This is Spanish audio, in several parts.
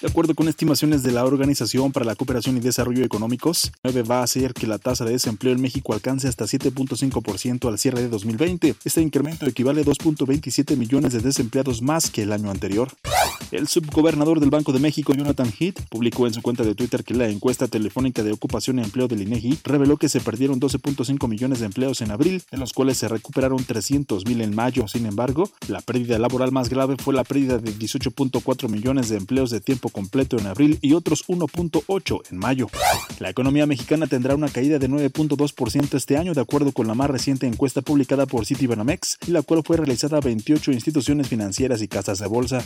De acuerdo con estimaciones de la Organización para la Cooperación y Desarrollo Económicos, 9 va a hacer que la tasa de desempleo en México alcance hasta 7.5% al cierre de 2020. Este incremento equivale a 2.27 millones de desempleados más que el año anterior. El subgobernador del Banco de México, Jonathan Heath, publicó en su cuenta de Twitter que la encuesta telefónica de ocupación y empleo del INEGI reveló que se perdieron 12.5 millones de empleos en abril, de los cuales se recuperaron 300 mil en mayo. Sin embargo, la pérdida laboral más grave fue la pérdida de 18.4 millones de empleos de tiempo completo en abril y otros 1.8 en mayo. La economía mexicana tendrá una caída de 9.2% este año, de acuerdo con la más reciente encuesta publicada por Citibanamex, la cual fue realizada a 28 instituciones financieras y casas de bolsa.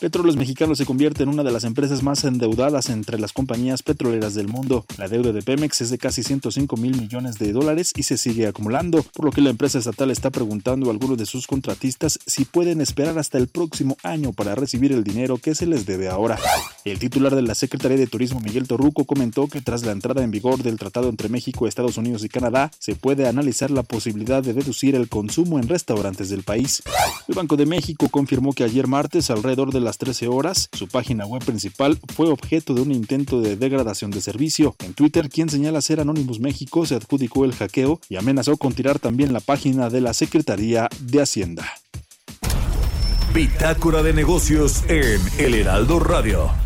Petróleos Mexicanos se convierte en una de las empresas más endeudadas entre las compañías petroleras del mundo. La deuda de Pemex es de casi 105 mil millones de dólares y se sigue acumulando, por lo que la empresa estatal está preguntando a algunos de sus contratistas si pueden esperar hasta el próximo año para recibir el dinero que se les debe ahora. El titular de la Secretaría de Turismo, Miguel Torruco, comentó que tras la entrada en vigor del tratado entre México, Estados Unidos y Canadá, se puede analizar la posibilidad de deducir el consumo en restaurantes del país. El Banco de México confirmó que ayer martes, alrededor de las 13 horas, su página web principal fue objeto de un intento de degradación de servicio. En Twitter, quien señala ser Anonymous México se adjudicó el hackeo y amenazó con tirar también la página de la Secretaría de Hacienda. Bitácora de Negocios en El Heraldo Radio.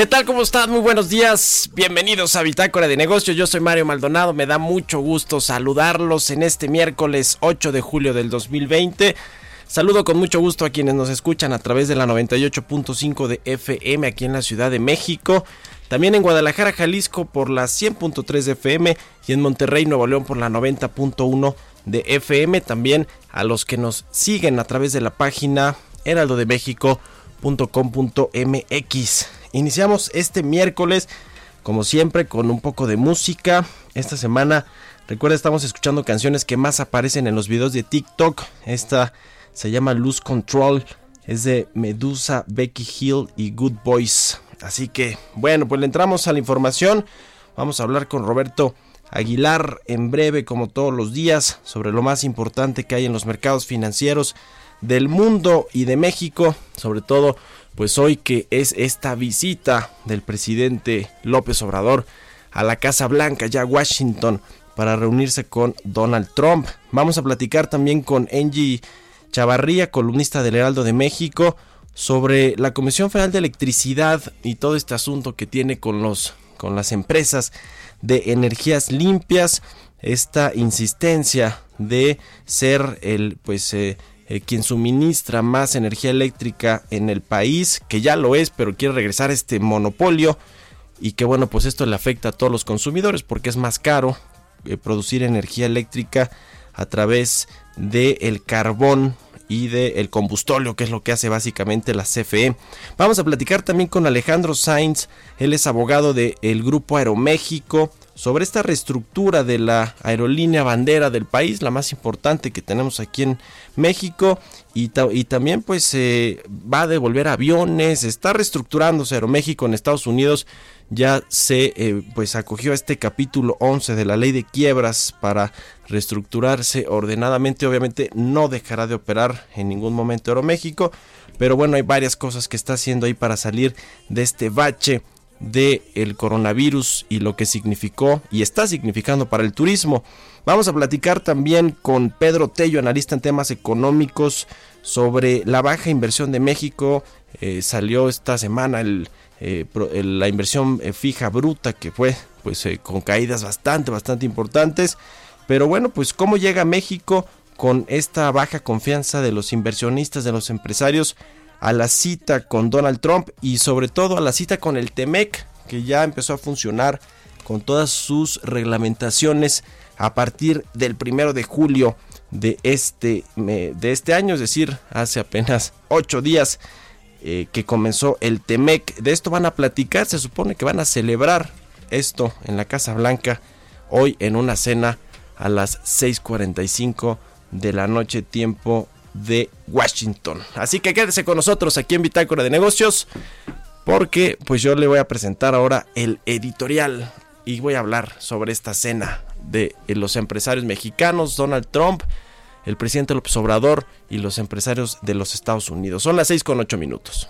¿Qué tal? ¿Cómo están? Muy buenos días. Bienvenidos a Bitácora de Negocios. Yo soy Mario Maldonado. Me da mucho gusto saludarlos en este miércoles 8 de julio del 2020. Saludo con mucho gusto a quienes nos escuchan a través de la 98.5 de FM aquí en la Ciudad de México. También en Guadalajara, Jalisco por la 100.3 de FM y en Monterrey, Nuevo León por la 90.1 de FM. También a los que nos siguen a través de la página heraldodemexico.com.mx. Iniciamos este miércoles, como siempre, con un poco de música. Esta semana, recuerda, estamos escuchando canciones que más aparecen en los videos de TikTok. Esta se llama Lose Control. Es de Medusa, Becky Hill y Good Boys. Así que, bueno, pues le entramos a la información. Vamos a hablar con Roberto Aguilar en breve, como todos los días, sobre lo más importante que hay en los mercados financieros del mundo y de México. Sobre todo, pues hoy que es esta visita del presidente López Obrador a la Casa Blanca, ya Washington, para reunirse con Donald Trump. Vamos a platicar también con Angie Chavarría, columnista del Heraldo de México, sobre la Comisión Federal de Electricidad y todo este asunto que tiene con los con las empresas de energías limpias. esta insistencia de ser el pues eh, eh, quien suministra más energía eléctrica en el país, que ya lo es, pero quiere regresar a este monopolio y que bueno, pues esto le afecta a todos los consumidores porque es más caro eh, producir energía eléctrica a través del el carbón y del el combustóleo, que es lo que hace básicamente la CFE. Vamos a platicar también con Alejandro Sainz, él es abogado del Grupo Aeroméxico, sobre esta reestructura de la aerolínea bandera del país, la más importante que tenemos aquí en México, y, también pues eh, va a devolver aviones, está reestructurándose Aeroméxico en Estados Unidos, ya se eh, pues acogió a este capítulo 11 de la ley de quiebras para reestructurarse ordenadamente, obviamente no dejará de operar en ningún momento Aeroméxico, pero bueno, hay varias cosas que está haciendo ahí para salir de este bache del el coronavirus y lo que significó y está significando para el turismo. Vamos a platicar también con Pedro Tello, analista en temas económicos, sobre la baja inversión de México. Eh, salió esta semana eh, la inversión eh, fija bruta que fue pues con caídas bastante, bastante importantes. Pero bueno, pues cómo llega México con esta baja confianza de los inversionistas, de los empresarios a la cita con Donald Trump y sobre todo a la cita con el TEMEC, que ya empezó a funcionar con todas sus reglamentaciones a partir del primero de julio de este, de este año, es decir, hace apenas ocho días eh, que comenzó el TEMEC. De esto van a platicar, se supone que van a celebrar esto en la Casa Blanca hoy en una cena a las 6.45 de la noche tiempo de Washington. Así que quédese con nosotros aquí en Bitácora de Negocios porque pues yo le voy a presentar ahora el editorial y voy a hablar sobre esta cena de los empresarios mexicanos, Donald Trump, el presidente López Obrador y los empresarios de los Estados Unidos. Son las 6 con 8 minutos.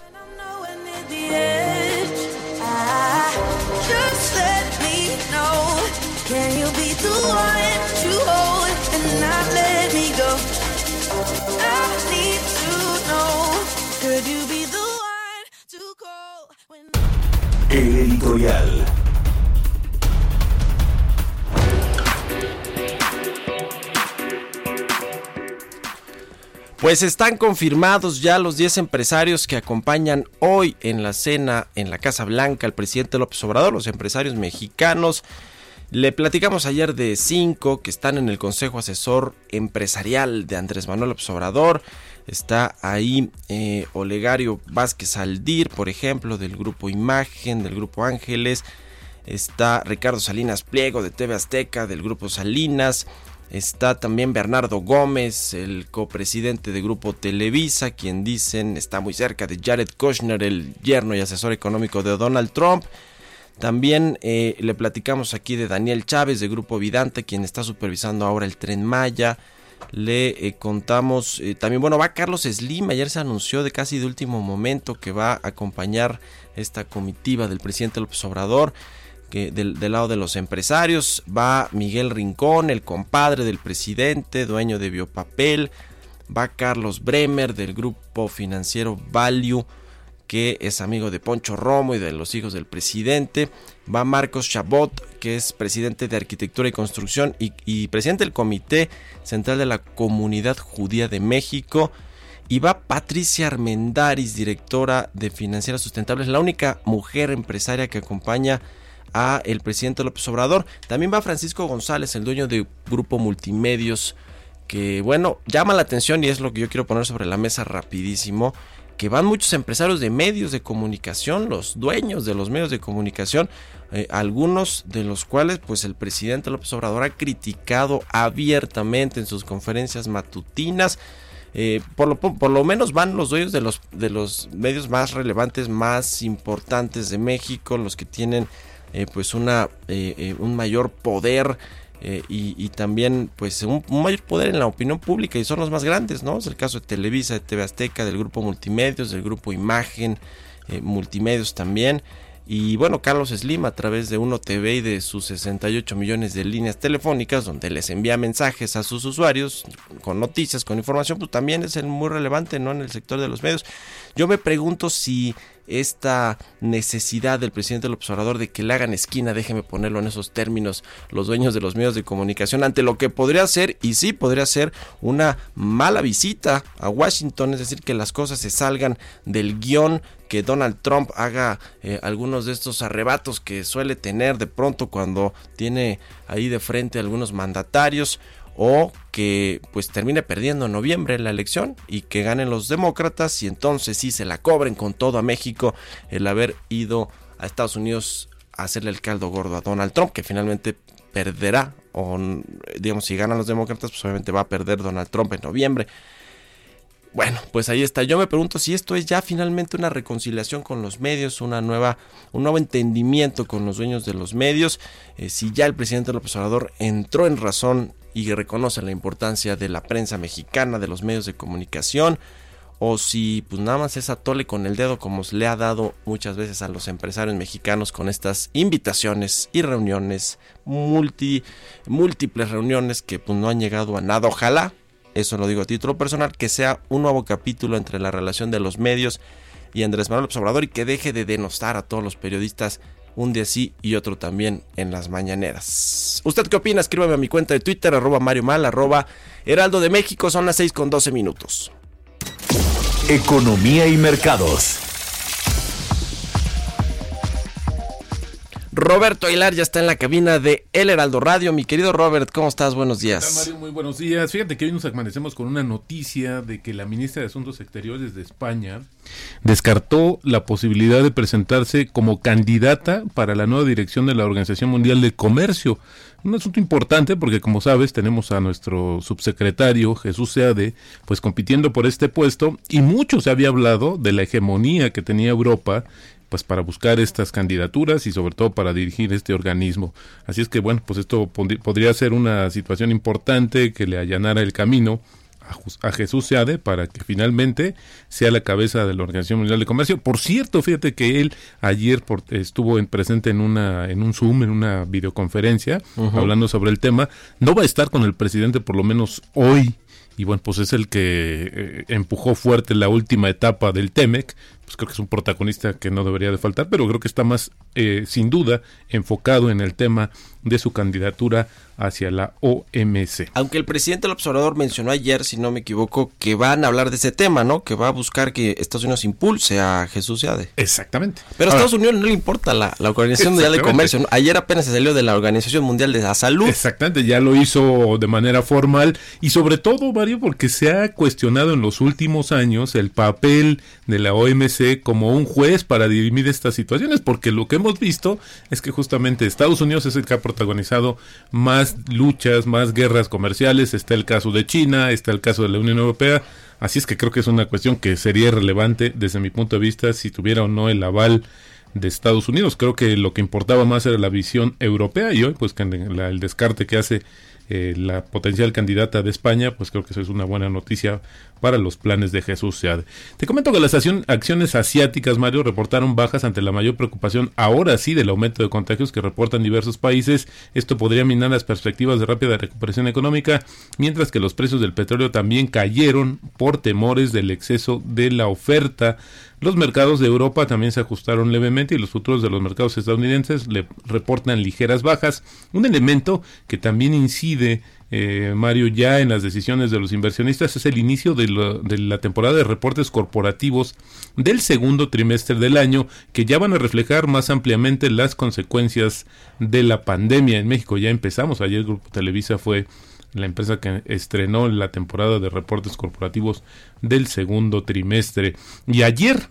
El editorial. Pues están confirmados ya los 10 empresarios que acompañan hoy en la cena en la Casa Blanca al presidente López Obrador, los empresarios mexicanos. Le platicamos ayer de cinco que están en el Consejo Asesor Empresarial de Andrés Manuel Obrador. Está ahí eh, Olegario Vázquez Aldir, por ejemplo, del grupo Imagen, del grupo Ángeles. Está Ricardo Salinas Pliego de TV Azteca, del grupo Salinas. Está también Bernardo Gómez, el copresidente de Grupo Televisa, quien dicen está muy cerca de Jared Kushner, el yerno y asesor económico de Donald Trump. También eh, le platicamos aquí de Daniel Chávez de Grupo Vidante, quien está supervisando ahora el tren Maya. Le eh, contamos eh, también, bueno, va Carlos Slim, ayer se anunció de casi de último momento que va a acompañar esta comitiva del presidente López Obrador. Que del, lado de los empresarios. Va Miguel Rincón, el compadre del presidente, dueño de Biopapel, va Carlos Bremer del grupo financiero Value, que es amigo de Poncho Romo y de los hijos del presidente. Va Marcos Chabot, que es presidente de Arquitectura y Construcción y, presidente del Comité Central de la Comunidad Judía de México. Y va Patricia Armendaris, directora de Financieras Sustentables, la única mujer empresaria que acompaña a el presidente López Obrador. También va Francisco González, el dueño de Grupo Multimedios, que bueno, llama la atención y es lo que yo quiero poner sobre la mesa rapidísimo que van muchos empresarios de medios de comunicación, los dueños de los medios de comunicación, eh, algunos de los cuales pues el presidente López Obrador ha criticado abiertamente en sus conferencias matutinas. Eh, por, lo, menos van los dueños de los, de los medios más relevantes, más importantes de México, los que tienen eh, pues una, un mayor poder eh, y, también pues un, mayor poder en la opinión pública y son los más grandes, ¿no? Es el caso de Televisa, de TV Azteca, del grupo Multimedios, del grupo Imagen, eh, Multimedios también. Y bueno, Carlos Slim a través de Uno TV y de sus 68 millones de líneas telefónicas donde les envía mensajes a sus usuarios con noticias, con información, pues también es muy relevante ¿no? en el sector de los medios. Yo me pregunto si esta necesidad del presidente del observador de que le hagan esquina, déjeme ponerlo en esos términos, los dueños de los medios de comunicación, ante lo que podría ser, y sí podría ser, una mala visita a Washington, es decir, que las cosas se salgan del guion que Donald Trump haga eh, algunos de estos arrebatos que suele tener de pronto cuando tiene ahí de frente algunos mandatarios o que pues termine perdiendo en noviembre la elección y que ganen los demócratas y entonces sí se la cobren con todo a México el haber ido a Estados Unidos a hacerle el caldo gordo a Donald Trump que finalmente perderá o digamos si ganan los demócratas pues obviamente va a perder Donald Trump en noviembre bueno, pues ahí está. Yo me pregunto si esto es ya finalmente una reconciliación con los medios, una nueva, un nuevo entendimiento con los dueños de los medios, eh, si ya el presidente López Obrador entró en razón y reconoce la importancia de la prensa mexicana, de los medios de comunicación, o si pues nada más es atole con el dedo como le ha dado muchas veces a los empresarios mexicanos con estas invitaciones y reuniones, multi, múltiples reuniones que pues no han llegado a nada. Ojalá eso lo digo a título personal, que sea un nuevo capítulo entre la relación de los medios y Andrés Manuel López Obrador y que deje de denostar a todos los periodistas un día sí y otro también en las mañaneras. ¿Usted qué opina? Escríbame a mi cuenta de Twitter, arroba Mario Mal, arroba Heraldo de México, son las 6 con 12 minutos. Economía y mercados. Roberto Aguilar ya está en la cabina de El Heraldo Radio. Mi querido Robert, ¿cómo estás? Buenos días. Mario? Muy buenos días. Fíjate que hoy nos amanecemos con una noticia de que la ministra de Asuntos Exteriores de España descartó la posibilidad de presentarse como candidata para la nueva dirección de la Organización Mundial de Comercio. Un asunto importante porque, como sabes, tenemos a nuestro subsecretario Jesús Seade, pues compitiendo por este puesto y mucho se había hablado de la hegemonía que tenía Europa pues para buscar estas candidaturas y sobre todo para dirigir este organismo. Así es que bueno, pues esto podría ser una situación importante que le allanara el camino a, Jesús Seade para que finalmente sea la cabeza de la Organización Mundial de Comercio. Por cierto, fíjate que él ayer estuvo en, presente en una en un Zoom, en una videoconferencia, hablando sobre el tema. No va a estar con el presidente por lo menos hoy y bueno, pues es el que eh, empujó fuerte la última etapa del TEMEC, pues creo que es un protagonista que no debería de faltar, pero creo que está más, eh, sin duda, enfocado en el tema de su candidatura hacia la OMC. Aunque el presidente del observador mencionó ayer, si no me equivoco, que van a hablar de ese tema, ¿no? Que va a buscar que Estados Unidos impulse a Jesús Seade. Exactamente. Pero a Estados Unidos no le importa la, Organización Mundial de Comercio. Ayer apenas se salió de la Organización Mundial de la Salud. Exactamente, ya lo hizo de manera formal y sobre todo, Mario, porque se ha cuestionado en los últimos años el papel de la OMC como un juez para dirimir estas situaciones, porque lo que hemos visto es que justamente Estados Unidos es el que ha protagonizado más luchas, más guerras comerciales, está el caso de China, está el caso de la Unión Europea, así es que creo que es una cuestión que sería relevante desde mi punto de vista si tuviera o no el aval de Estados Unidos. Creo que lo que importaba más era la visión europea y hoy pues el descarte que hace eh, la potencial candidata de España, pues creo que eso es una buena noticia para los planes de Jesús Seade. Te comento que las acciones asiáticas, Mario, reportaron bajas ante la mayor preocupación ahora sí del aumento de contagios que reportan diversos países. Esto podría minar las perspectivas de rápida recuperación económica, mientras que los precios del petróleo también cayeron por temores del exceso de la oferta. Los mercados de Europa también se ajustaron levemente y los futuros de los mercados estadounidenses le reportan ligeras bajas, un elemento que también incide eh, Mario, ya en las decisiones de los inversionistas es el inicio de, de, la temporada de reportes corporativos del segundo trimestre del año que ya van a reflejar más ampliamente las consecuencias de la pandemia. En México ya empezamos, ayer el Grupo Televisa fue la empresa que estrenó la temporada de reportes corporativos del segundo trimestre. Y ayer,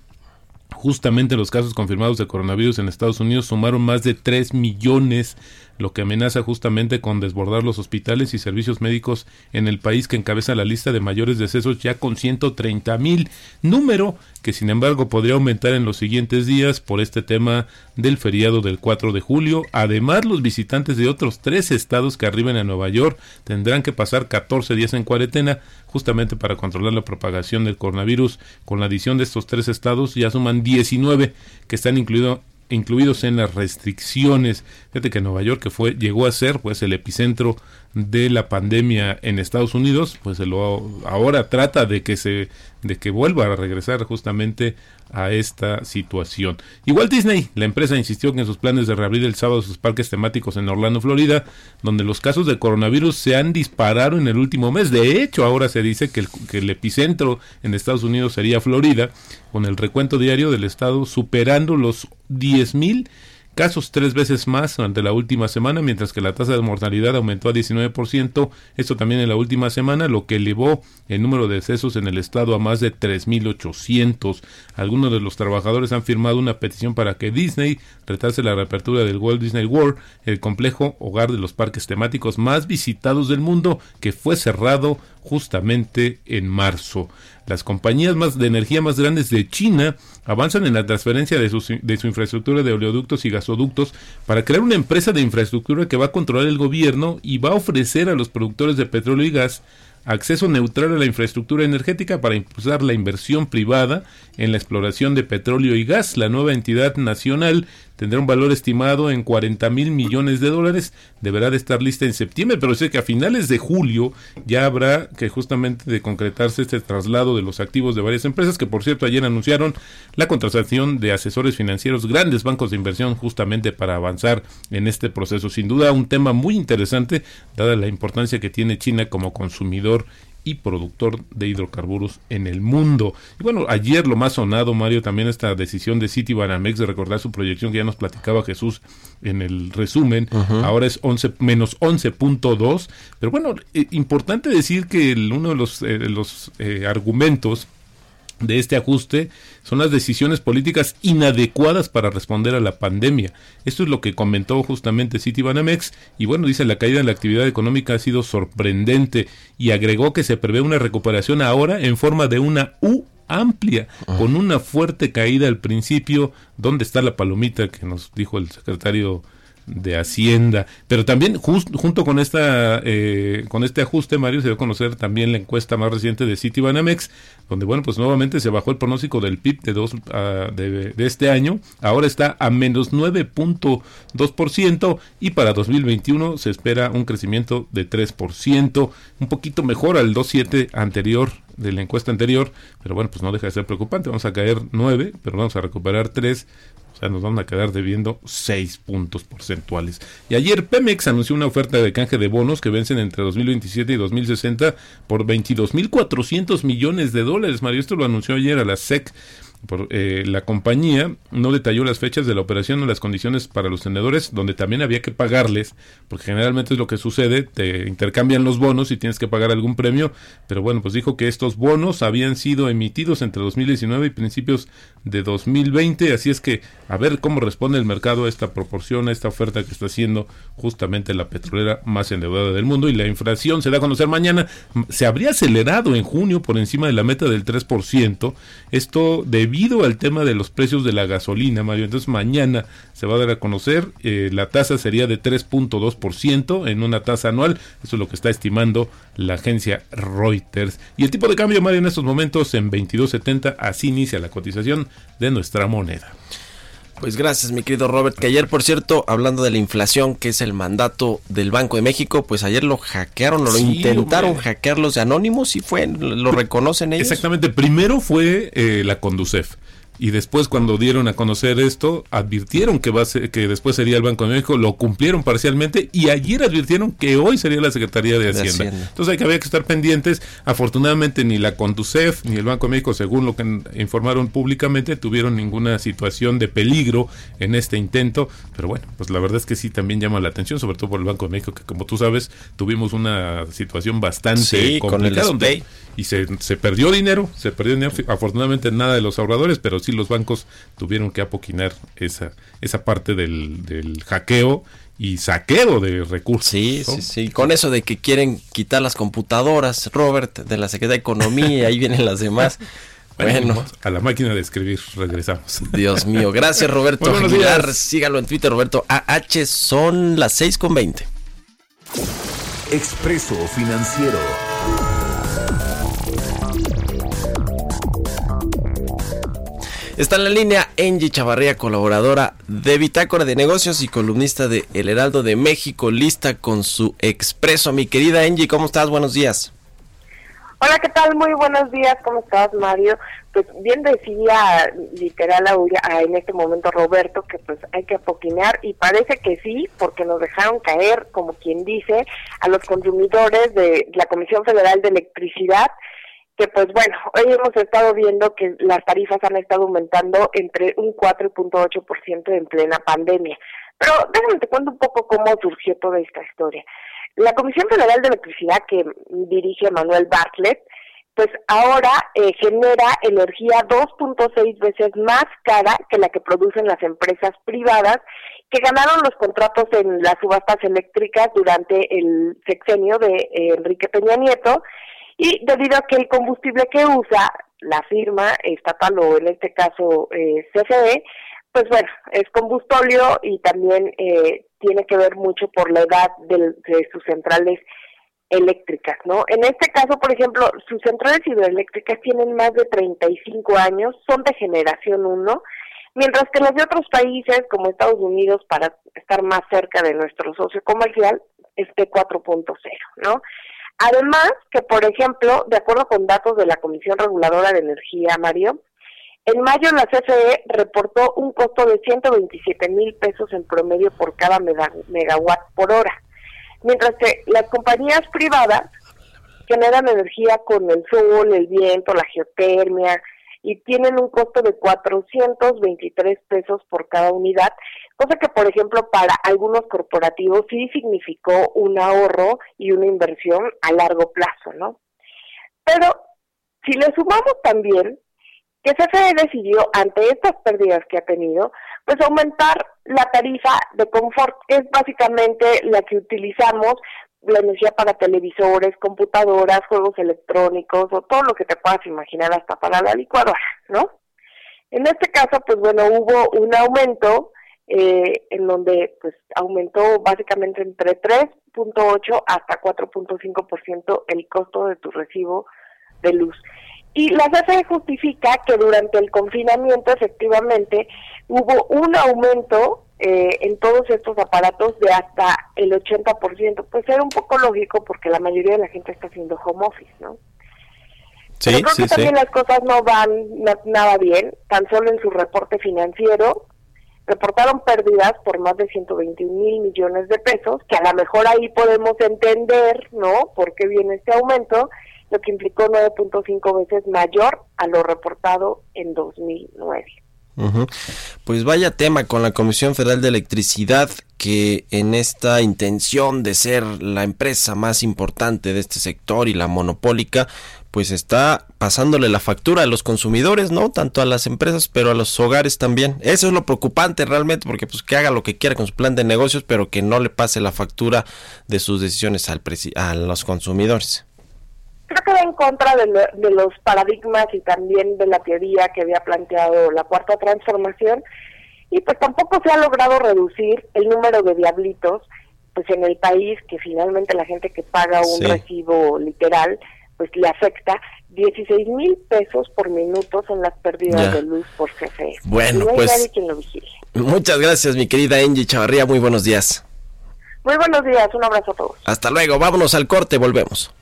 justamente los casos confirmados de coronavirus en Estados Unidos sumaron más de 3 millones lo que amenaza justamente con desbordar los hospitales y servicios médicos en el país que encabeza la lista de mayores decesos ya con 130 mil, número que sin embargo podría aumentar en los siguientes días por este tema del feriado del 4 de julio. Además, los visitantes de otros tres estados que arriben a Nueva York tendrán que pasar 14 días en cuarentena justamente para controlar la propagación del coronavirus. Con la adición de estos tres estados ya suman 19 que están incluidos incluidos en las restricciones. Fíjate que Nueva York, que fue, llegó a ser pues el epicentro de la pandemia en Estados Unidos, pues lo, ahora trata de que se de que vuelva a regresar justamente a esta situación. Igual Disney, la empresa insistió que en sus planes de reabrir el sábado sus parques temáticos en Orlando, Florida, donde los casos de coronavirus se han disparado en el último mes. De hecho, ahora se dice que el, que el epicentro en Estados Unidos sería Florida, con el recuento diario del estado superando los 10 mil casos tres veces más durante la última semana, mientras que la tasa de mortalidad aumentó a 19%, esto también en la última semana, lo que elevó el número de decesos en el estado a más de 3.800. Algunos de los trabajadores han firmado una petición para que Disney retrase la reapertura del Walt Disney World, el complejo hogar de los parques temáticos más visitados del mundo, que fue cerrado justamente en marzo. Las compañías más de energía más grandes de China avanzan en la transferencia de de su infraestructura de oleoductos y gasoductos para crear una empresa de infraestructura que va a controlar el gobierno y va a ofrecer a los productores de petróleo y gas acceso neutral a la infraestructura energética para impulsar la inversión privada en la exploración de petróleo y gas. La nueva entidad nacional tendrá un valor estimado en 40 mil millones de dólares. Deberá de estar lista en septiembre, pero sé que a finales de julio ya habrá que justamente de concretarse este traslado de los activos de varias empresas, que por cierto ayer anunciaron la contratación de asesores financieros, grandes bancos de inversión justamente para avanzar en este proceso. Sin duda un tema muy interesante, dada la importancia que tiene China como consumidor y productor de hidrocarburos en el mundo. Y bueno, ayer lo más sonado, Mario, también esta decisión de City Banamex de recordar su proyección que ya nos platicaba Jesús en el resumen, ahora es 11 menos 11.2, pero bueno, eh, importante decir que el, uno de los, eh, los eh, argumentos de este ajuste son las decisiones políticas inadecuadas para responder a la pandemia. Esto es lo que comentó justamente Citibanamex y bueno, dice la caída de la actividad económica ha sido sorprendente y agregó que se prevé una recuperación ahora en forma de una U amplia, con una fuerte caída al principio. ¿Dónde está la palomita que nos dijo el secretario de Hacienda. Pero también junto con esta eh, con este ajuste, Mario, se dio a conocer también la encuesta más reciente de Citibanamex, donde bueno, pues nuevamente se bajó el pronóstico del PIB de, dos, de, de, este año. Ahora está a menos 9.2% y para 2021 se espera un crecimiento de 3%, un poquito mejor al 2.7 anterior de la encuesta anterior, pero bueno, pues no deja de ser preocupante. Vamos a caer 9, pero vamos a recuperar 3 o sea, nos van a quedar debiendo 6 puntos porcentuales. Y ayer Pemex anunció una oferta de canje de bonos que vencen entre 2027 y 2060 por 22.400 millones de dólares. Mario, esto lo anunció ayer a la SEC. Por, eh, la compañía no detalló las fechas de la operación o las condiciones para los tenedores, donde también había que pagarles, porque generalmente es lo que sucede, te intercambian los bonos y tienes que pagar algún premio, pero bueno, pues dijo que estos bonos habían sido emitidos entre 2019 y principios de 2020, así es que a ver cómo responde el mercado a esta proporción, a esta oferta que está haciendo justamente la petrolera más endeudada del mundo y la inflación se da a conocer mañana, se habría acelerado en junio por encima de la meta del 3%, esto debido al tema de los precios de la gasolina, Mario, entonces mañana se va a dar a conocer, eh, la tasa sería de 3.2% en una tasa anual, eso es lo que está estimando la agencia Reuters, y el tipo de cambio, Mario, en estos momentos en 22.70, así inicia la cotización de nuestra moneda. Pues gracias, mi querido Robert, que ayer, por cierto, hablando de la inflación, que es el mandato del Banco de México, pues ayer lo hackearon, lo sí, intentaron hombre. hackear los de Anónimos y fue, lo reconocen ellos. Exactamente, primero fue eh, la Conducef y después cuando dieron a conocer esto, advirtieron que, va a ser, que después sería el Banco de México, lo cumplieron parcialmente y ayer advirtieron que hoy sería la Secretaría de Hacienda. De Hacienda. Entonces hay que había que estar pendientes. Afortunadamente ni la Conducef ni el Banco de México, según lo que informaron públicamente, tuvieron ninguna situación de peligro en este intento. Pero bueno, pues la verdad es que sí también llama la atención, sobre todo por el Banco de México, que como tú sabes, tuvimos una situación bastante sí, complicada. Donde, y se, se perdió dinero, se perdió dinero, afortunadamente nada de los ahorradores, pero sí los bancos tuvieron que apoquinar esa, esa parte del, del hackeo y saqueo de recursos. Sí, ¿no? sí, sí. Con eso de que quieren quitar las computadoras, Robert, de la Secretaría de Economía, y ahí vienen las demás. Bueno, a la máquina de escribir regresamos. Dios mío, gracias Roberto bueno, Aguilar. Días. Sígalo en Twitter, Roberto AH. Son las 6 con 20. Expreso Financiero. Está en la línea Angie Chavarría, colaboradora de Bitácora de Negocios y columnista de El Heraldo de México, lista con su expreso. Mi querida Angie, ¿cómo estás? Buenos días. Hola, ¿qué tal? Muy buenos días, ¿cómo estás, Mario? Pues bien decía literal a, en este momento Roberto que pues hay que apoquinar y parece que sí, porque nos dejaron caer, como quien dice, a los consumidores de la Comisión Federal de Electricidad, que pues bueno, hoy hemos estado viendo que las tarifas han estado aumentando entre un 4.8% en plena pandemia. Pero déjame te cuento un poco cómo surgió toda esta historia. La Comisión Federal de Electricidad que dirige Manuel Bartlett, pues ahora eh, genera energía 2.6 veces más cara que la que producen las empresas privadas que ganaron los contratos en las subastas eléctricas durante el sexenio de eh, Enrique Peña Nieto y debido a que el combustible que usa la firma estatal o en este caso eh, CFE, pues bueno, es combustóleo y también eh, tiene que ver mucho por la edad de, sus centrales eléctricas, ¿no? En este caso, por ejemplo, sus centrales hidroeléctricas tienen más de 35 años, son de generación 1, mientras que las de otros países, como Estados Unidos, para estar más cerca de nuestro socio comercial, es de 4.0, ¿no? Además, que por ejemplo, de acuerdo con datos de la Comisión Reguladora de Energía, Mario, en mayo la CFE reportó un costo de 127 mil pesos en promedio por cada megawatt por hora, mientras que las compañías privadas generan energía con el sol, el viento, la geotermia y tienen un costo de 423 pesos por cada unidad, cosa que por ejemplo para algunos corporativos sí significó un ahorro y una inversión a largo plazo, ¿no? Pero si le sumamos también que CFE decidió, ante estas pérdidas que ha tenido, pues aumentar la tarifa de confort, que es básicamente la que utilizamos, la energía para televisores, computadoras, juegos electrónicos o todo lo que te puedas imaginar hasta para la licuadora, ¿no? En este caso, pues bueno, hubo un aumento eh, en donde pues aumentó básicamente entre 3.8 hasta 4.5% el costo de tu recibo de luz. Y la CFE justifica que durante el confinamiento efectivamente hubo un aumento eh, en todos estos aparatos de hasta el 80%. Pues era un poco lógico porque la mayoría de la gente está haciendo home office, ¿no? Sí, Pero creo que también las cosas no van nada bien. Tan solo en su reporte financiero reportaron pérdidas por más de 121 mil millones de pesos, que a lo mejor ahí podemos entender, ¿no? Por qué viene este aumento lo que implicó 9.5 veces mayor a lo reportado en 2009. Pues vaya tema con la Comisión Federal de Electricidad que en esta intención de ser la empresa más importante de este sector y la monopólica, pues está pasándole la factura a los consumidores, ¿no? Tanto a las empresas, pero a los hogares también. Eso es lo preocupante realmente, porque pues que haga lo que quiera con su plan de negocios, pero que no le pase la factura de sus decisiones al a los consumidores creo que va en contra de, los paradigmas y también de la teoría que había planteado la cuarta transformación y pues tampoco se ha logrado reducir el número de diablitos pues en el país que finalmente la gente que paga un recibo literal pues le afecta 16 mil pesos por minuto son las pérdidas de luz por CFE. Bueno, pues muchas gracias mi querida Angie Chavarría, muy buenos días. Muy buenos días, un abrazo a todos. Hasta luego, vámonos al corte, volvemos.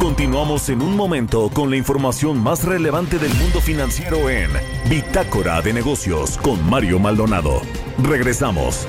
Continuamos en un momento con la información más relevante del mundo financiero en Bitácora de Negocios con Mario Maldonado. Regresamos.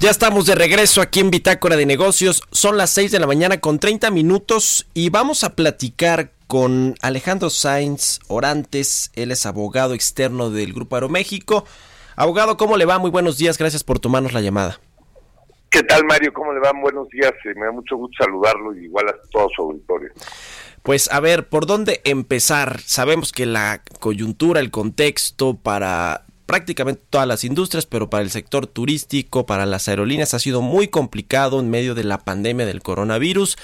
Ya estamos de regreso aquí en Bitácora de Negocios. Son las 6 de la mañana con 30 minutos y vamos a platicar con Alejandro Sainz Orantes. Él es abogado externo del Grupo Aeroméxico. Abogado, ¿cómo le va? Muy buenos días. Gracias por tomarnos la llamada. ¿Qué tal, Mario? ¿Cómo le va? Buenos días. Eh, me da mucho gusto saludarlo y igual a todo su auditorio. Pues a ver, ¿por dónde empezar? Sabemos que la coyuntura, el contexto para prácticamente todas las industrias, pero para el sector turístico, para las aerolíneas ha sido muy complicado en medio de la pandemia del coronavirus.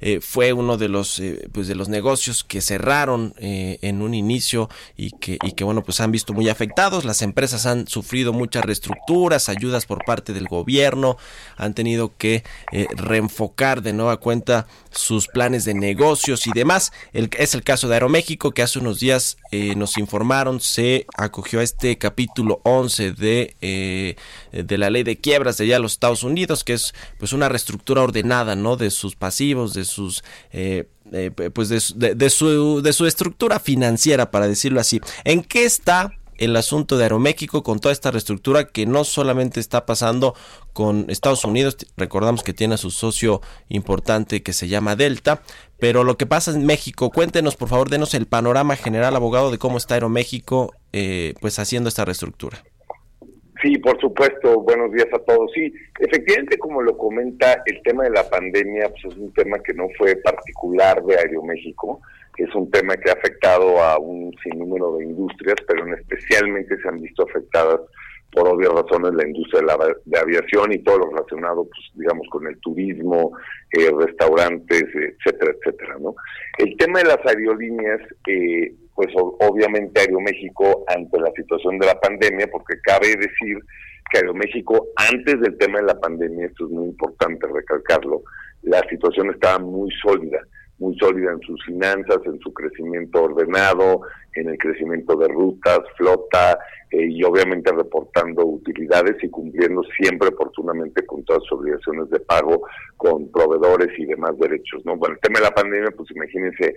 Eh, fue uno de los eh, pues de los negocios que cerraron eh, en un inicio y que y que bueno pues han visto muy afectados. Las empresas han sufrido muchas reestructuras ayudas por parte del gobierno han tenido que reenfocar de nueva cuenta sus planes de negocios y demás. El, es el caso de Aeroméxico que hace unos días nos informaron se acogió a este capítulo 11 de de la ley de quiebras de allá los Estados Unidos que es pues una reestructura ordenada no de sus pasivos de sus eh, eh, pues de, su, de su estructura financiera para decirlo así en qué está el asunto de Aeroméxico con toda esta reestructura que no solamente está pasando con Estados Unidos, recordamos que tiene a su socio importante que se llama Delta, pero lo que pasa en México, cuéntenos por favor, denos el panorama general, abogado, de cómo está Aeroméxico eh, pues haciendo esta reestructura. Sí, por supuesto. Buenos días a todos. Sí, efectivamente, como lo comenta, el tema de la pandemia pues, es un tema que no fue particular de Aeroméxico. Es un tema que ha afectado a un sinnúmero de industrias, pero en especialmente se han visto afectadas por obvias razones la industria de, la, aviación y todo lo relacionado, pues, digamos, con el turismo, eh, restaurantes, etcétera, etcétera, ¿no? El tema de las aerolíneas, eh, pues obviamente Aeroméxico ante la situación de la pandemia, porque cabe decir que Aeroméxico antes del tema de la pandemia, esto es muy importante recalcarlo, la situación estaba muy sólida muy sólida en sus finanzas, en su crecimiento ordenado, en el crecimiento de rutas, flota eh, y obviamente reportando utilidades y cumpliendo siempre oportunamente con todas sus obligaciones de pago con proveedores y demás derechos. ¿no? Bueno, el tema de la pandemia, pues imagínense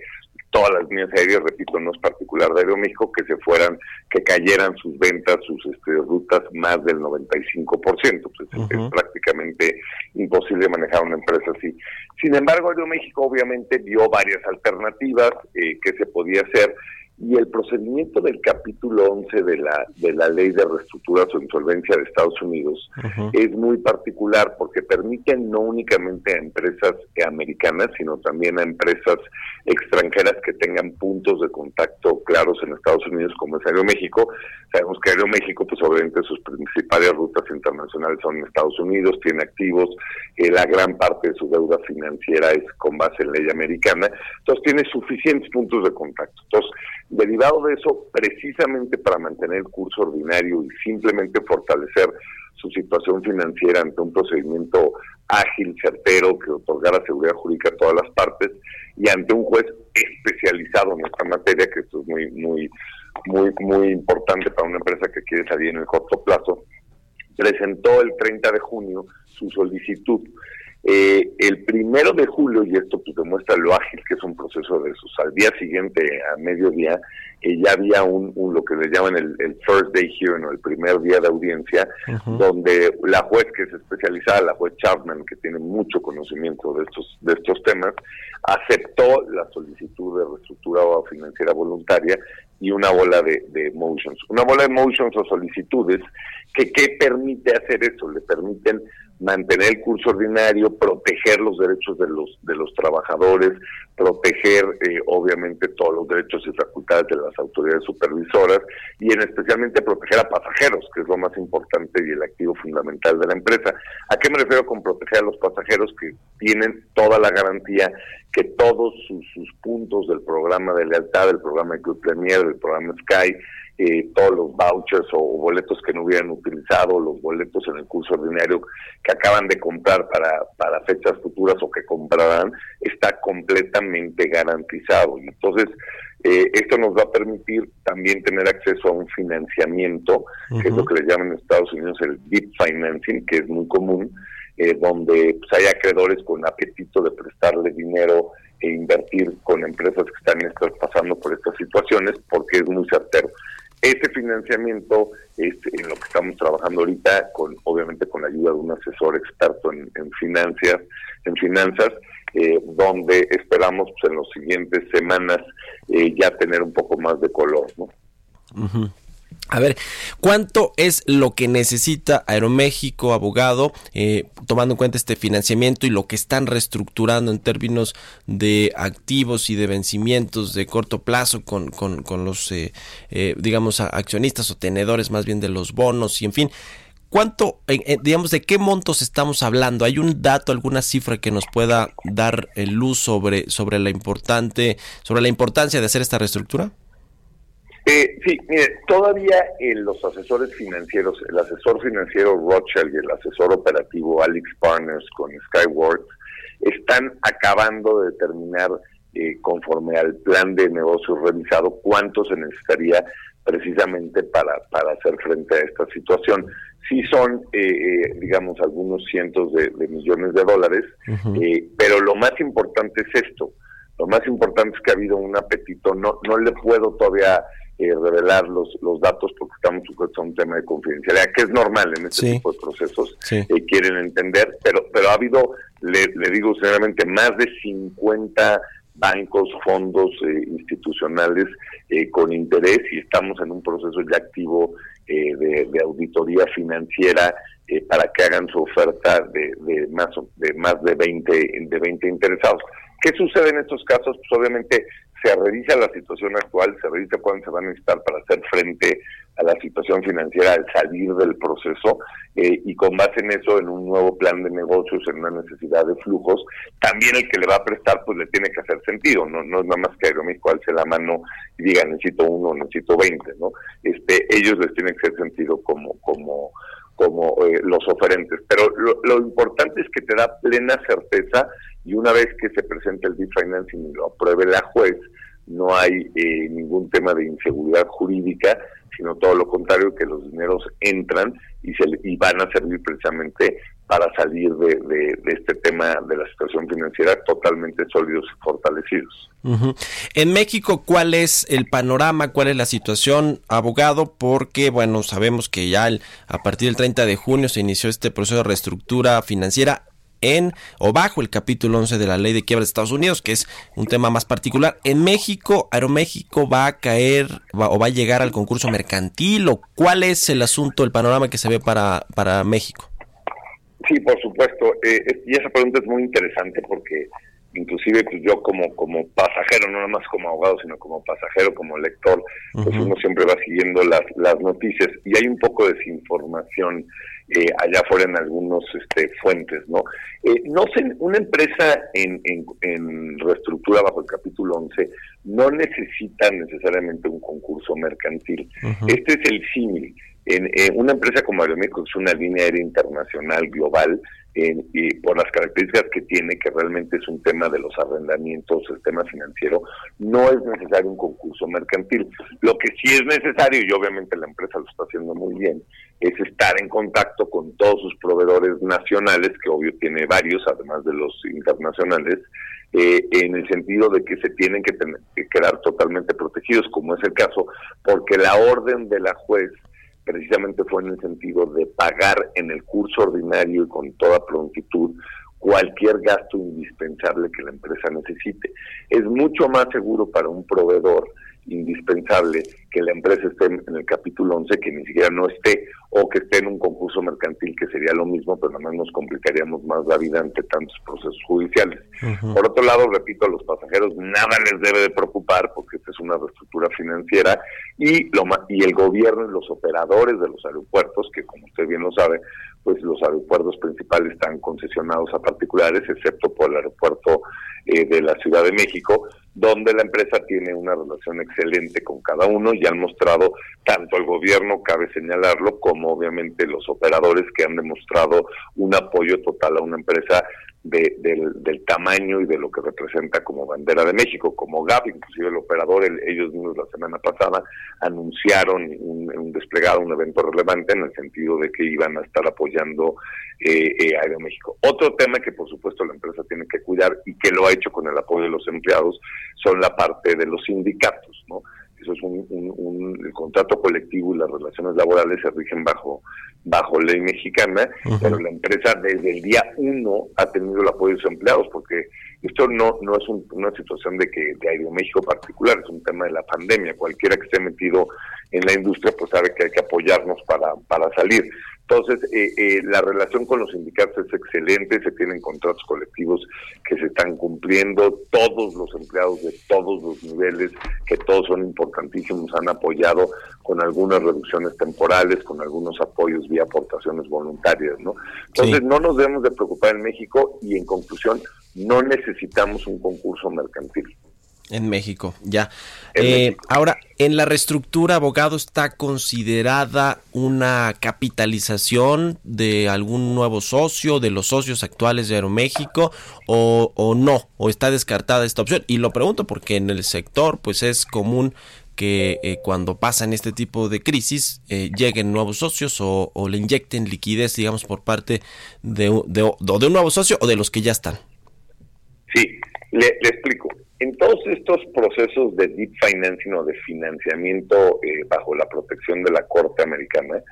todas las líneas aéreas, repito, no es particular de Aeroméxico, que se fueran, que cayeran sus ventas, sus este, rutas más del 95%. Pues es prácticamente imposible manejar una empresa así. Sin embargo, Aeroméxico obviamente dio varias alternativas eh, que se podía hacer y el procedimiento del capítulo 11 de la, de la ley de reestructura o insolvencia de Estados Unidos es muy particular porque permite no únicamente a empresas americanas, sino también a empresas extranjeras que tengan puntos de contacto claros en Estados Unidos, como es Aeroméxico. Sabemos que Aeroméxico, pues obviamente sus principales rutas internacionales son en Estados Unidos, tiene activos, eh, la gran parte de su deuda financiera es con base en ley americana, entonces tiene suficientes puntos de contacto. Entonces, Derivado de eso, precisamente para mantener el curso ordinario y simplemente fortalecer su situación financiera ante un procedimiento ágil, certero, que otorgara seguridad jurídica a todas las partes y ante un juez especializado en esta materia, que esto es muy, muy, muy, muy importante para una empresa que quiere salir en el corto plazo, presentó el 30 de junio su solicitud eh, el primero de julio, y esto pues demuestra lo ágil que es un proceso de esos, al día siguiente, a mediodía, ya había un, lo que le llaman el, first day hearing o el primer día de audiencia, donde la juez que es especializada, la juez Chapman, que tiene mucho conocimiento de estos, de estos temas, aceptó la solicitud de reestructura o financiera voluntaria y una bola de, de motions. Una bola de motions o solicitudes que ¿qué permite hacer eso? Le permiten mantener el curso ordinario, proteger los derechos de los de los trabajadores, proteger eh, obviamente todos los derechos y facultades de las autoridades supervisoras y en especialmente proteger a pasajeros, que es lo más importante y el activo fundamental de la empresa. ¿A qué me refiero con proteger a los pasajeros que tienen toda la garantía que todos sus, puntos del programa de lealtad, del programa de Club Premier, del programa Sky, eh, todos los vouchers o boletos que no hubieran utilizado, los boletos en el curso ordinario que acaban de comprar para, para fechas futuras o que comprarán, está completamente garantizado. Y entonces, eh, esto nos va a permitir también tener acceso a un financiamiento, que es lo que le llaman en Estados Unidos el deep financing, que es muy común, eh, donde pues, hay acreedores con apetito de prestarle dinero e invertir con empresas que están pasando por estas situaciones, porque es muy certero. Ese financiamiento es en lo que estamos trabajando ahorita, con obviamente con la ayuda de un asesor experto en, finanzas, en finanzas, eh, donde esperamos pues, en las siguientes semanas eh, ya tener un poco más de color, ¿no? A ver, ¿cuánto es lo que necesita Aeroméxico, abogado, eh, tomando en cuenta este financiamiento y lo que están reestructurando en términos de activos y de vencimientos de corto plazo con, con, los, eh, eh, digamos, accionistas o tenedores más bien de los bonos y en fin? ¿Cuánto, digamos, de qué montos estamos hablando? ¿Hay un dato, alguna cifra que nos pueda dar luz sobre, sobre la importante, sobre la importancia de hacer esta reestructura? Eh, sí, mire, todavía eh, los asesores financieros, el asesor financiero Rothschild y el asesor operativo Alex Partners con Skyward están acabando de determinar eh, conforme al plan de negocio revisado cuánto se necesitaría precisamente para, para hacer frente a esta situación. Sí son, eh, digamos, algunos cientos de, millones de dólares, pero lo más importante es esto. Lo más importante es que ha habido un apetito, no, no le puedo todavía eh, revelar los, los datos porque estamos sujetos a un tema de confidencialidad, que es normal en este tipo de procesos, eh, quieren entender, pero pero ha habido, le, digo sinceramente, más de 50 bancos, fondos eh, institucionales con interés y estamos en un proceso ya activo de, auditoría financiera para que hagan su oferta de, de más de más de 20 de 20 interesados. ¿Qué sucede en estos casos? Pues obviamente se revisa la situación actual, se revisa cuándo se van a necesitar para hacer frente a la situación financiera al salir del proceso eh, y con base en eso, en un nuevo plan de negocios, en una necesidad de flujos, también el que le va a prestar pues le tiene que hacer sentido, no, no es nada más que Aeroméxico alce la mano y diga necesito uno, necesito veinte, ¿no? Este, ellos les tienen que hacer sentido como, como como eh, los oferentes. Pero lo, lo, importante es que te da plena certeza y una vez que se presente el financing y lo apruebe la juez, no hay eh, ningún tema de inseguridad jurídica, sino todo lo contrario, que los dineros entran y, se, y van a servir precisamente para salir de, este tema de la situación financiera totalmente sólidos y fortalecidos. En México, ¿cuál es el panorama? ¿Cuál es la situación, abogado? Porque, bueno, sabemos que ya a partir del 30 de junio se inició este proceso de reestructura financiera en o bajo el capítulo 11 de la ley de quiebra de Estados Unidos, que es un tema más particular. En México, Aeroméxico va a caer o va a llegar al concurso mercantil o cuál es el asunto, el panorama que se ve para, para México. Sí, por supuesto. Eh, y esa pregunta es muy interesante porque inclusive pues yo como como pasajero, no nada más como abogado, sino como pasajero, como lector, pues uno siempre va siguiendo las, las noticias y hay un poco de desinformación eh, allá afuera en algunos este, fuentes, ¿no? Eh, no sé, una empresa en, en, reestructura bajo el capítulo 11 no necesita necesariamente un concurso mercantil. Este es el símil. En, una empresa como Aeroméxico es una línea aérea internacional global y por las características que tiene, que realmente es un tema de los arrendamientos, el tema financiero, no es necesario un concurso mercantil. Lo que sí es necesario, y obviamente la empresa lo está haciendo muy bien, es estar en contacto con todos sus proveedores nacionales, que obvio tiene varios, además de los internacionales, eh, en el sentido de que se tienen que, tener, que quedar totalmente protegidos, como es el caso, porque la orden de la juez precisamente fue en el sentido de pagar en el curso ordinario y con toda prontitud cualquier gasto indispensable que la empresa necesite. Es mucho más seguro para un proveedor indispensable que la empresa esté en el capítulo 11, que ni siquiera no esté, o que esté en un concurso mercantil, que sería lo mismo, pero nada más nos complicaríamos más la vida ante tantos procesos judiciales. Por otro lado, repito, a los pasajeros nada les debe de preocupar, porque esta es una reestructura financiera, y, lo, y el gobierno y los operadores de los aeropuertos, que como usted bien lo sabe, pues los aeropuertos principales están concesionados a particulares, excepto por el aeropuerto eh, de la Ciudad de México, donde la empresa tiene una relación excelente con cada uno y han mostrado tanto el gobierno, cabe señalarlo, como obviamente los operadores que han demostrado un apoyo total a una empresa de, del, tamaño y de lo que representa como bandera de México, como GAP, inclusive el operador, ellos mismos la semana pasada anunciaron un, desplegado, un evento relevante en el sentido de que iban a estar apoyando eh, eh, Aeroméxico. Otro tema que por supuesto la empresa tiene que cuidar y que lo ha hecho con el apoyo de los empleados son la parte de los sindicatos, ¿no? Eso es un, un, el contrato colectivo y las relaciones laborales se rigen bajo bajo ley mexicana, pero la empresa desde el día uno ha tenido el apoyo de sus empleados, porque esto no no es una situación de que de Aeroméxico particular, es un tema de la pandemia. Cualquiera que esté metido en la industria, pues sabe que hay que apoyarnos para, para salir. Entonces, eh, eh, la relación con los sindicatos es excelente, se tienen contratos colectivos que se están cumpliendo, todos los empleados de todos los niveles, que todos son importantísimos, han apoyado con algunas reducciones temporales, con algunos apoyos vía aportaciones voluntarias, ¿no? Entonces, no nos debemos de preocupar en México y, en conclusión, no necesitamos un concurso mercantil. En México, ya. Eh, ahora, en la reestructura, abogado, ¿está considerada una capitalización de algún nuevo socio, de los socios actuales de Aeroméxico, o, o no? ¿O está descartada esta opción? Y lo pregunto porque en el sector, pues es común que eh, cuando pasan este tipo de crisis eh, lleguen nuevos socios o, o, le inyecten liquidez, digamos, por parte de, de, de, un nuevo socio o de los que ya están. Sí, le, le explico. En todos estos procesos de deep financing o de financiamiento eh, bajo la protección de la Corte Americana,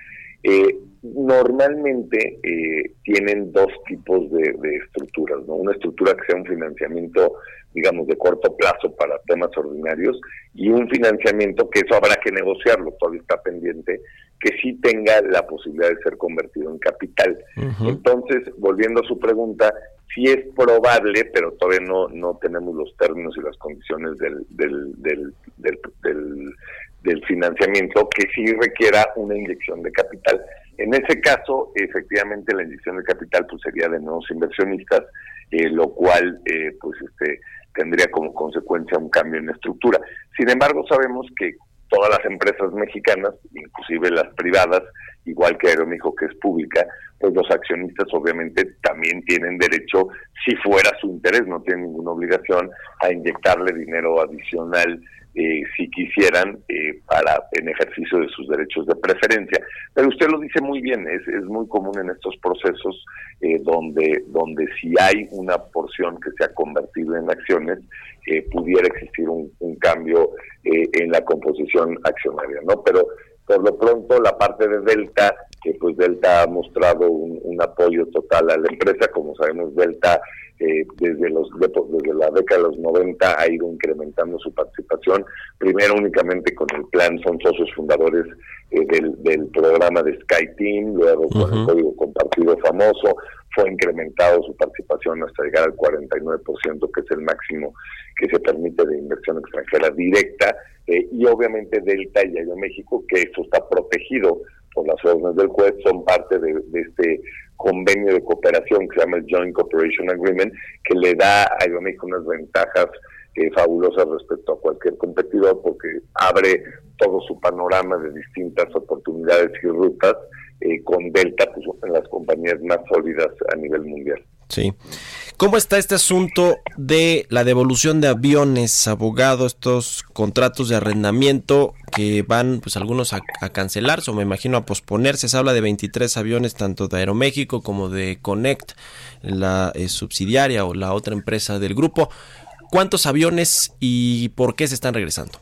eh, normalmente eh, tienen dos tipos de, de, estructuras, ¿no? Una estructura que sea un financiamiento, digamos, de corto plazo para temas ordinarios y un financiamiento que eso habrá que negociarlo, todavía está pendiente, que sí tenga la posibilidad de ser convertido en capital. Uh -huh. Entonces, volviendo a su pregunta, sí es probable, pero todavía no, no tenemos los términos y las condiciones del, del, del, del, financiamiento, que sí requiera una inyección de capital. En ese caso, efectivamente, la inyección de capital pues sería de nuevos inversionistas, eh, lo cual eh, pues este tendría como consecuencia un cambio en la estructura. Sin embargo, sabemos que todas las empresas mexicanas, inclusive las privadas, igual que Aeroméxico que es pública, pues los accionistas obviamente también tienen derecho, si fuera su interés, no tienen ninguna obligación, a inyectarle dinero adicional eh, si quisieran eh, para en ejercicio de sus derechos de preferencia. Pero usted lo dice muy bien, es, es muy común en estos procesos eh, donde, donde si hay una porción que se ha convertido en acciones, eh, pudiera existir un, un cambio eh, en la composición accionaria, ¿no? Pero por lo pronto la parte de Delta, que pues Delta ha mostrado un, un apoyo total a la empresa, como sabemos Delta eh, desde los desde la década de los 90 ha ido incrementando su participación, primero únicamente con el plan, son socios fundadores eh, del, del, programa de SkyTeam, luego uh -huh. con el código compartido famoso, fue incrementado su participación hasta llegar al 49%, que es el máximo que se permite de inversión extranjera directa, eh, y obviamente Delta y Aeroméxico, que eso está protegido por las órdenes del juez, son parte de, este convenio de cooperación que se llama el Joint Cooperation Agreement, que le da a Aeroméxico unas ventajas eh, fabulosas respecto a cualquier competidor, porque abre todo su panorama de distintas oportunidades y rutas eh, con Delta, pues en las compañías más sólidas a nivel mundial. Sí. ¿Cómo está este asunto de la devolución de aviones, abogado, estos contratos de arrendamiento que van, pues algunos a, a, cancelarse o me imagino a posponerse? Se habla de 23 aviones, tanto de Aeroméxico como de Connect, la eh, subsidiaria o la otra empresa del grupo. ¿Cuántos aviones y por qué se están regresando?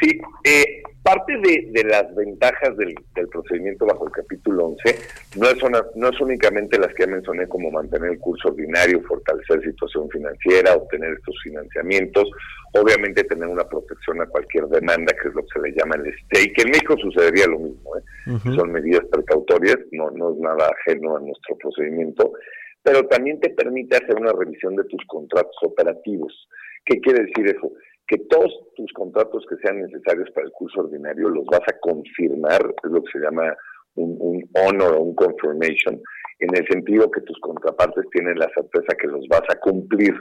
Sí, eh, parte de, de, las ventajas del, del, procedimiento bajo el capítulo 11 no es, una, no es únicamente las que mencioné como mantener el curso ordinario, fortalecer situación financiera, obtener estos financiamientos, obviamente tener una protección a cualquier demanda, que es lo que se le llama el stake. En México sucedería lo mismo, ¿eh? uh -huh. son medidas precautorias, no, no es nada ajeno a nuestro procedimiento, pero también te permite hacer una revisión de tus contratos operativos. ¿Qué quiere decir eso? Que todos tus contratos que sean necesarios para el curso ordinario los vas a confirmar, es lo que se llama un, honor o un confirmation, en el sentido que tus contrapartes tienen la certeza que los vas a cumplir,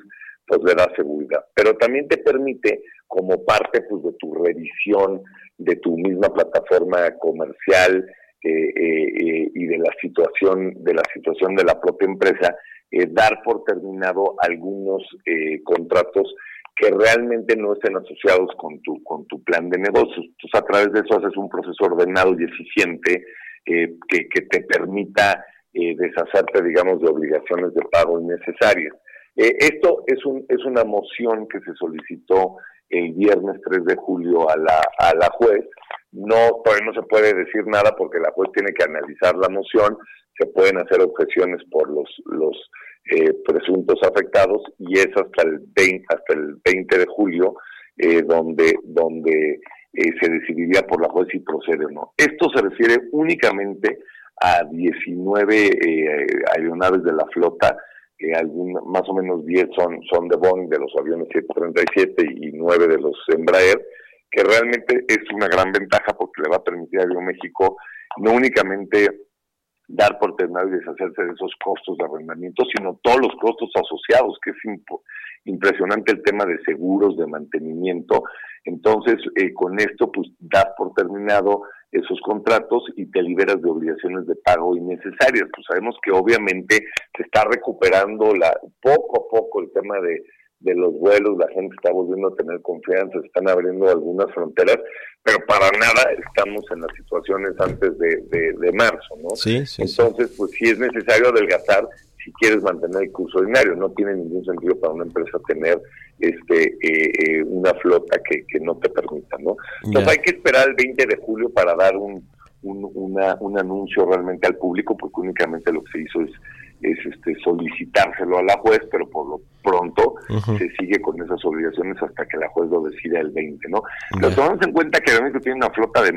pues le da seguridad. Pero también te permite, como parte pues, de tu revisión de tu misma plataforma comercial eh, eh, y de la situación de la situación de la propia empresa, eh, dar por terminado algunos eh, contratos que realmente no estén asociados con tu, con tu plan de negocios. Entonces, a través de eso haces un proceso ordenado y eficiente eh, que, que, te permita eh, deshacerte, digamos, de obligaciones de pago innecesarias. Eh, esto es, un, es una moción que se solicitó el viernes 3 de julio a la, a la juez. No, todavía no se puede decir nada porque la juez tiene que analizar la moción, se pueden hacer objeciones por los, los eh, presuntos afectados y es hasta el 20, hasta el 20 de julio eh, donde donde eh, se decidiría por la juez si procede o no. Esto se refiere únicamente a 19 eh, aeronaves de la flota, algún, más o menos 10 son, son de Boeing, de los aviones 737 y 9 de los Embraer, que realmente es una gran ventaja porque le va a permitir a Aeroméxico no únicamente dar por terminado y deshacerse de esos costos de arrendamiento, sino todos los costos asociados, que es impresionante el tema de seguros, de mantenimiento. Entonces, eh, con esto, pues das por terminado esos contratos y te liberas de obligaciones de pago innecesarias. Pues sabemos que obviamente se está recuperando la poco a poco el tema de de los vuelos, la gente está volviendo a tener confianza, están abriendo algunas fronteras, pero para nada estamos en las situaciones antes de, de, marzo, ¿no? Sí, sí, Entonces, pues sí es necesario adelgazar si quieres mantener el curso ordinario. No tiene ningún sentido para una empresa tener este eh, eh, una flota que, que no te permita, ¿no? Entonces hay que esperar el 20 de julio para dar un, un, una, un anuncio realmente al público, porque únicamente lo que se hizo es es este solicitárselo a la juez, pero por lo pronto se sigue con esas obligaciones hasta que la juez lo decida el 20, ¿no? Pero tomamos en cuenta que México tiene una flota de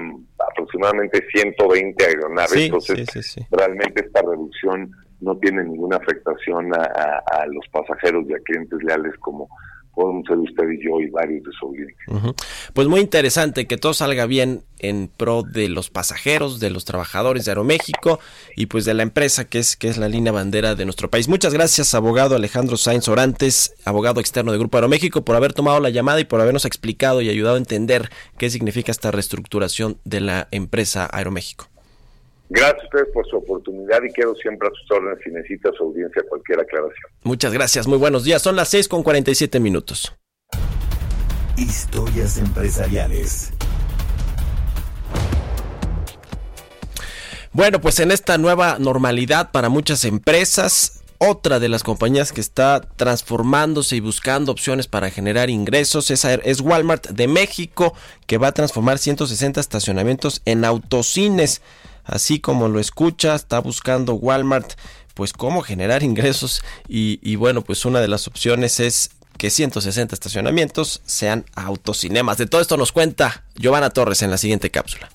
aproximadamente 120 aeronaves, entonces realmente esta reducción no tiene ninguna afectación a, a, los pasajeros y a clientes leales como podemos ser usted y yo y varios de su audiencia. Pues muy interesante que todo salga bien en pro de los pasajeros, de los trabajadores de Aeroméxico y pues de la empresa que es que es la línea bandera de nuestro país. Muchas gracias, abogado Alejandro Sainz Orantes, abogado externo de Grupo Aeroméxico, por haber tomado la llamada y por habernos explicado y ayudado a entender qué significa esta reestructuración de la empresa Aeroméxico. Gracias a ustedes por su oportunidad y quedo siempre a sus órdenes si necesita su audiencia cualquier aclaración. Muchas gracias, muy buenos días. Son las 6 con 47 minutos. Historias empresariales. Bueno, pues en esta nueva normalidad para muchas empresas, otra de las compañías que está transformándose y buscando opciones para generar ingresos es, es, Walmart de México, que va a transformar 160 estacionamientos en autocines así como lo escucha, está buscando Walmart pues cómo generar ingresos y, bueno, pues una de las opciones es que 160 estacionamientos sean autocinemas. De todo esto nos cuenta Giovanna Torres en la siguiente cápsula.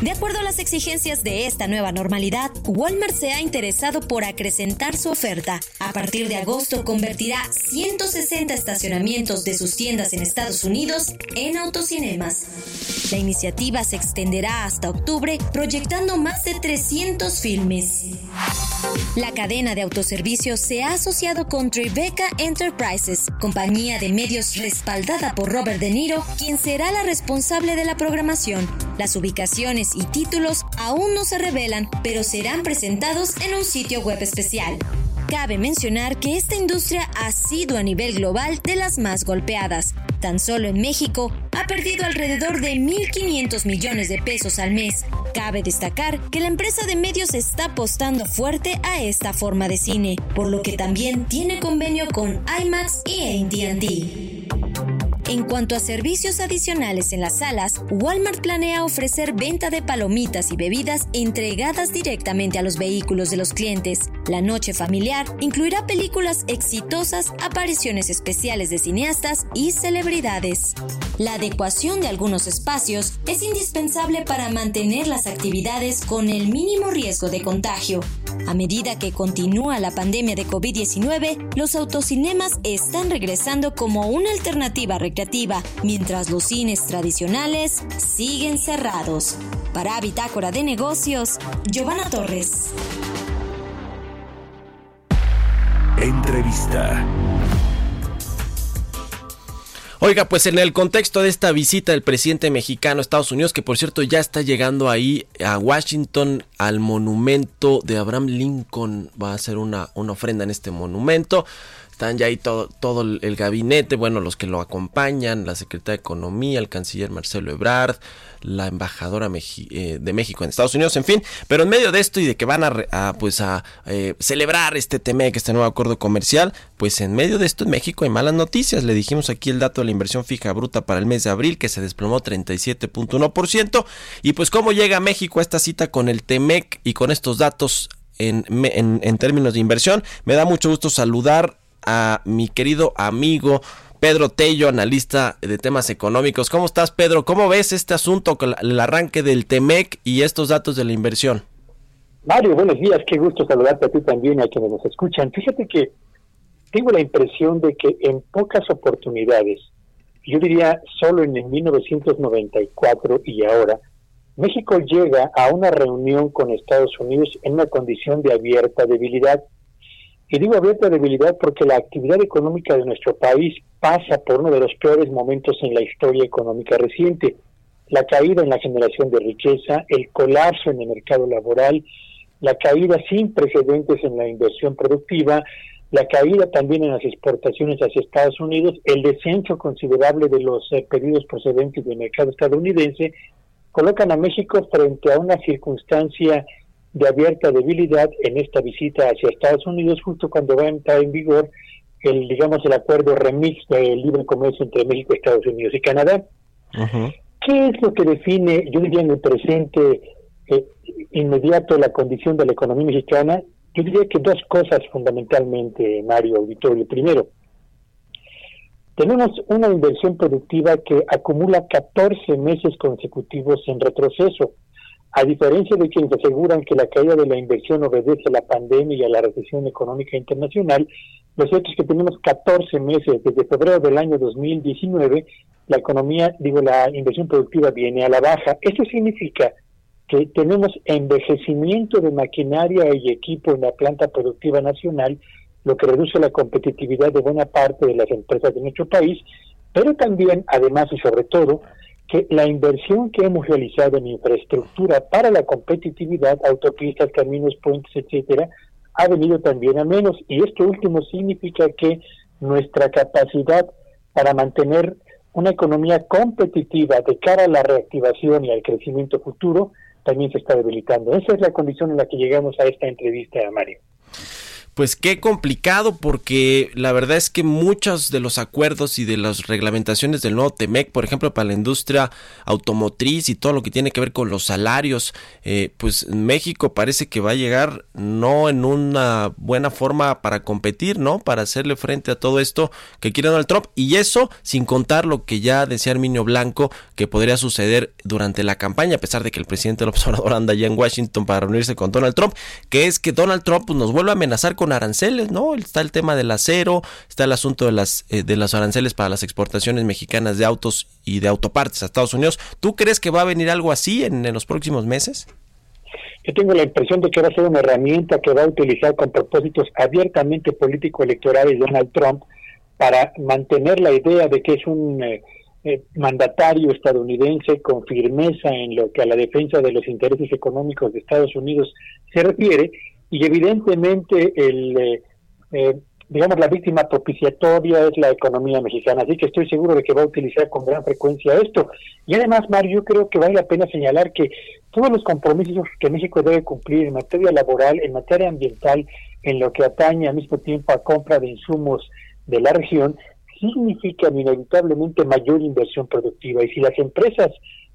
De acuerdo a las exigencias de esta nueva normalidad, Walmart se ha interesado por acrecentar su oferta. A partir de agosto convertirá 160 estacionamientos de sus tiendas en Estados Unidos en autocinemas. La iniciativa se extenderá hasta octubre, proyectando más de 300 filmes. La cadena de autoservicios se ha asociado con Tribeca Enterprises, compañía de medios respaldada por Robert De Niro, quien será la responsable de la programación. Las ubicaciones y títulos aún no se revelan, pero serán presentados en un sitio web especial. Cabe mencionar que esta industria ha sido a nivel global de las más golpeadas. Tan solo en México ha perdido alrededor de 1.500 millones de pesos al mes. Cabe destacar que la empresa de medios está apostando fuerte a esta forma de cine, por lo que también tiene convenio con IMAX y AT&T. En cuanto a servicios adicionales en las salas, Walmart planea ofrecer venta de palomitas y bebidas entregadas directamente a los vehículos de los clientes. La noche familiar incluirá películas exitosas, apariciones especiales de cineastas y celebridades. La adecuación de algunos espacios es indispensable para mantener las actividades con el mínimo riesgo de contagio. A medida que continúa la pandemia de COVID-19, los autocinemas están regresando como una alternativa recreativa, mientras los cines tradicionales siguen cerrados. Para Bitácora de Negocios, Giovanna Torres. Entrevista. Oiga, pues en el contexto de esta visita del presidente mexicano a Estados Unidos, que por cierto ya está llegando ahí a Washington al monumento de Abraham Lincoln, va a hacer una, una ofrenda en este monumento. Están ya ahí todo, todo el gabinete, bueno, los que lo acompañan, la secretaria de Economía, el canciller Marcelo Ebrard, la embajadora eh, de México en Estados Unidos, en fin. Pero en medio de esto y de que van a, pues a eh, celebrar este TMEC, este nuevo acuerdo comercial, pues en medio de esto en México hay malas noticias. Le dijimos aquí el dato de la inversión fija bruta para el mes de abril que se desplomó 37.1%. Y pues cómo llega México a esta cita con el TEMEC y con estos datos en, en términos de inversión. Me da mucho gusto saludar a mi querido amigo Pedro Tello, analista de temas económicos. ¿Cómo estás, Pedro? ¿Cómo ves este asunto con el arranque del TEMEC y estos datos de la inversión? Mario, buenos días, qué gusto saludarte a ti también y a quienes nos escuchan. Fíjate que tengo la impresión de que en pocas oportunidades, yo diría solo en el 1994 y ahora, México llega a una reunión con Estados Unidos en una condición de abierta debilidad. Y digo abierta debilidad porque la actividad económica de nuestro país pasa por uno de los peores momentos en la historia económica reciente. La caída en la generación de riqueza, el colapso en el mercado laboral, la caída sin precedentes en la inversión productiva, la caída también en las exportaciones hacia Estados Unidos, el descenso considerable de los eh, pedidos procedentes del mercado estadounidense, colocan a México frente a una circunstancia de abierta debilidad en esta visita hacia Estados Unidos, justo cuando va a entrar en vigor el, digamos, el acuerdo remix del libre comercio entre México, Estados Unidos y Canadá. ¿Qué es lo que define, yo diría en el presente eh, inmediato, la condición de la economía mexicana? Yo diría que dos cosas fundamentalmente, Mario Auditorio. Primero, tenemos una inversión productiva que acumula 14 meses consecutivos en retroceso. A diferencia de quienes aseguran que la caída de la inversión obedece a la pandemia y a la recesión económica internacional, lo cierto es que tenemos 14 meses, desde febrero del año 2019, la economía, digo, la inversión productiva viene a la baja. Esto significa que tenemos envejecimiento de maquinaria y equipo en la planta productiva nacional, lo que reduce la competitividad de buena parte de las empresas de nuestro país, pero también, además y sobre todo, que la inversión que hemos realizado en infraestructura para la competitividad, autopistas, caminos, puentes, etcétera, ha venido también a menos. Y esto último significa que nuestra capacidad para mantener una economía competitiva de cara a la reactivación y al crecimiento futuro también se está debilitando. Esa es la condición en la que llegamos a esta entrevista, Mario pues qué complicado porque la verdad es que muchos de los acuerdos y de las reglamentaciones del nuevo TEMEC, por ejemplo, para la industria automotriz y todo lo que tiene que ver con los salarios, eh, pues México parece que va a llegar no en una buena forma para competir, ¿no? Para hacerle frente a todo esto que quiere Donald Trump y eso sin contar lo que ya decía Arminio Blanco que podría suceder durante la campaña, a pesar de que el presidente López Obrador anda allá en Washington para reunirse con Donald Trump, que es que Donald Trump pues, nos vuelve a amenazar con aranceles, ¿no? Está el tema del acero, está el asunto de las eh, de los aranceles para las exportaciones mexicanas de autos y de autopartes a Estados Unidos. ¿Tú crees que va a venir algo así en, los próximos meses? Yo tengo la impresión de que va a ser una herramienta que va a utilizar con propósitos abiertamente político-electorales Donald Trump para mantener la idea de que es un eh, eh, mandatario estadounidense con firmeza en lo que a la defensa de los intereses económicos de Estados Unidos se refiere y evidentemente el eh, eh, digamos la víctima propiciatoria es la economía mexicana. Así que estoy seguro de que va a utilizar con gran frecuencia esto. Y además Mario yo creo que vale la pena señalar que todos los compromisos que México debe cumplir en materia laboral en materia ambiental en lo que atañe al mismo tiempo a compra de insumos de la región significa inevitablemente mayor inversión productiva. Y si las empresas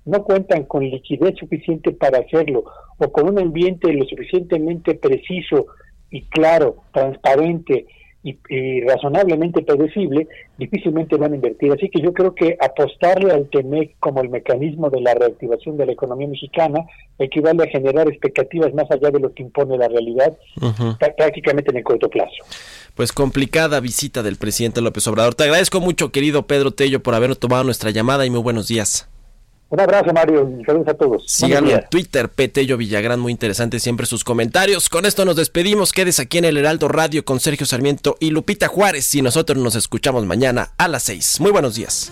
no cuentan con liquidez suficiente para hacerlo o con un ambiente lo suficientemente preciso y claro, transparente y, razonablemente predecible, difícilmente van a invertir. Así que yo creo que apostarle al TEMEC como el mecanismo de la reactivación de la economía mexicana equivale a generar expectativas más allá de lo que impone la realidad prácticamente en el corto plazo. Pues complicada visita del presidente López Obrador. Te agradezco mucho, querido Pedro Tello, por haber tomado nuestra llamada y muy buenos días. Un abrazo, Mario. Saludos a todos. Síganlo en Twitter, Petello Villagrán. Muy interesante siempre sus comentarios. Con esto nos despedimos. Quedes aquí en el Heraldo Radio con Sergio Sarmiento y Lupita Juárez. Y nosotros nos escuchamos mañana a las 6. Muy buenos días.